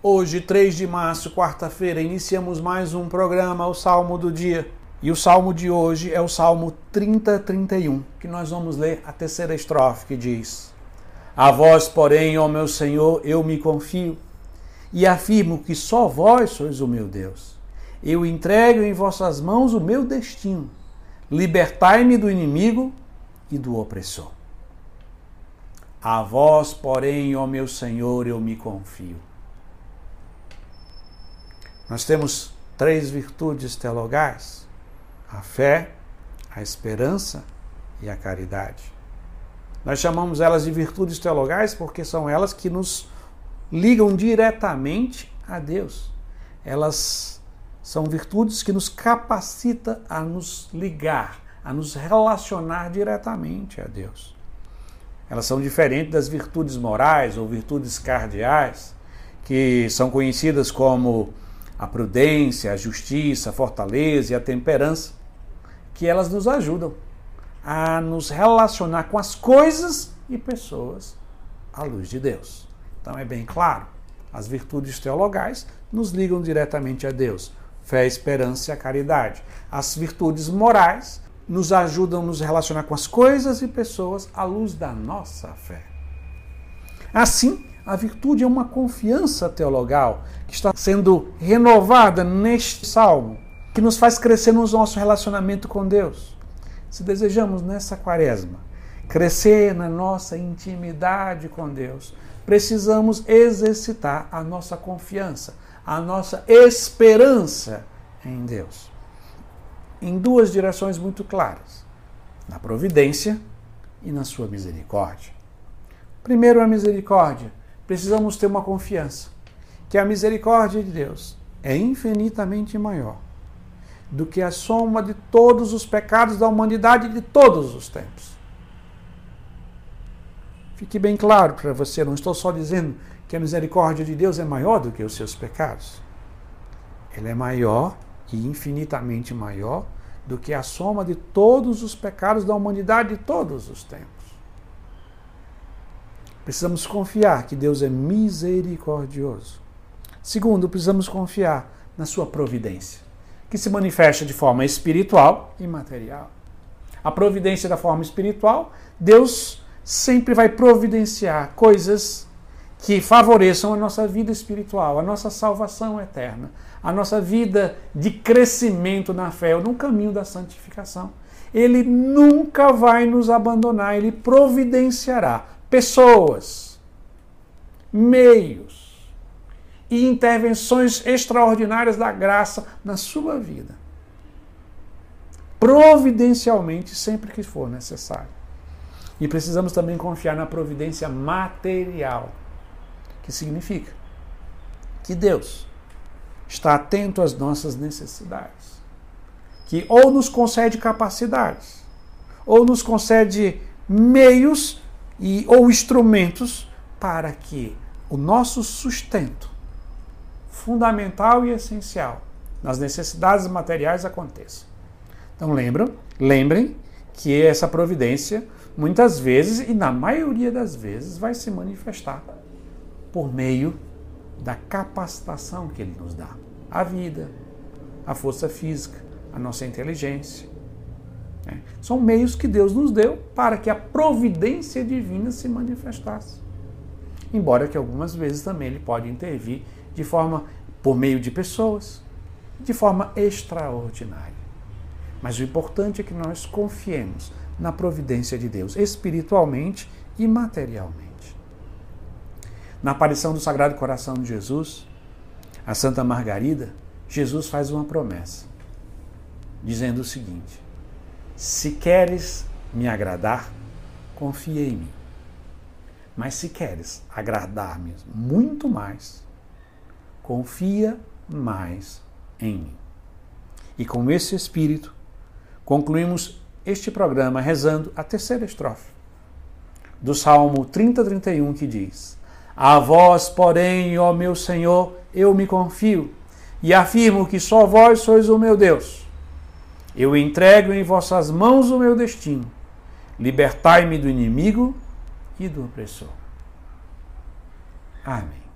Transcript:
Hoje, 3 de março, quarta-feira, iniciamos mais um programa, o Salmo do Dia. E o salmo de hoje é o Salmo 30, 31, que nós vamos ler a terceira estrofe, que diz: A vós, porém, ó meu Senhor, eu me confio e afirmo que só vós sois o meu Deus. Eu entrego em vossas mãos o meu destino. Libertai-me do inimigo e do opressor. A vós, porém, ó meu Senhor, eu me confio. Nós temos três virtudes teologais: a fé, a esperança e a caridade. Nós chamamos elas de virtudes teologais porque são elas que nos ligam diretamente a Deus. Elas são virtudes que nos capacitam a nos ligar, a nos relacionar diretamente a Deus. Elas são diferentes das virtudes morais ou virtudes cardeais, que são conhecidas como a prudência, a justiça, a fortaleza e a temperança, que elas nos ajudam a nos relacionar com as coisas e pessoas à luz de Deus. Então é bem claro, as virtudes teologais nos ligam diretamente a Deus. Fé, esperança e a caridade. As virtudes morais nos ajudam a nos relacionar com as coisas e pessoas à luz da nossa fé. Assim, a virtude é uma confiança teologal que está sendo renovada neste salmo, que nos faz crescer no nosso relacionamento com Deus. Se desejamos nessa quaresma crescer na nossa intimidade com Deus, precisamos exercitar a nossa confiança, a nossa esperança em Deus. Em duas direções muito claras: na providência e na sua misericórdia. Primeiro, a misericórdia precisamos ter uma confiança que a misericórdia de Deus é infinitamente maior do que a soma de todos os pecados da humanidade de todos os tempos. Fique bem claro para você, não estou só dizendo que a misericórdia de Deus é maior do que os seus pecados. Ela é maior e infinitamente maior do que a soma de todos os pecados da humanidade de todos os tempos. Precisamos confiar que Deus é misericordioso. Segundo, precisamos confiar na sua providência, que se manifesta de forma espiritual e material. A providência da forma espiritual, Deus sempre vai providenciar coisas que favoreçam a nossa vida espiritual, a nossa salvação eterna, a nossa vida de crescimento na fé, ou no caminho da santificação. Ele nunca vai nos abandonar, ele providenciará pessoas, meios e intervenções extraordinárias da graça na sua vida. Providencialmente, sempre que for necessário. E precisamos também confiar na providência material, que significa que Deus está atento às nossas necessidades, que ou nos concede capacidades, ou nos concede meios e ou instrumentos para que o nosso sustento fundamental e essencial nas necessidades materiais aconteça. Então lembram, lembrem que essa providência muitas vezes e na maioria das vezes vai se manifestar por meio da capacitação que ele nos dá. A vida, a força física, a nossa inteligência, né? São meios que Deus nos deu para que a providência divina se manifestasse. Embora que algumas vezes também ele pode intervir de forma por meio de pessoas, de forma extraordinária. Mas o importante é que nós confiemos na providência de Deus, espiritualmente e materialmente. Na aparição do Sagrado Coração de Jesus, a Santa Margarida, Jesus faz uma promessa, dizendo o seguinte: se queres me agradar, confia em mim. Mas se queres agradar-me muito mais, confia mais em mim. E com esse espírito, concluímos este programa rezando a terceira estrofe do Salmo 30-31 que diz: A vós, porém, ó meu Senhor, eu me confio e afirmo que só vós sois o meu Deus eu entrego em vossas mãos o meu destino. Libertai-me do inimigo e do opressor. Amém.